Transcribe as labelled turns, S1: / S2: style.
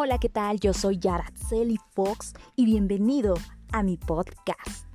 S1: Hola, ¿qué tal? Yo soy Yaraceli Fox y bienvenido a mi podcast.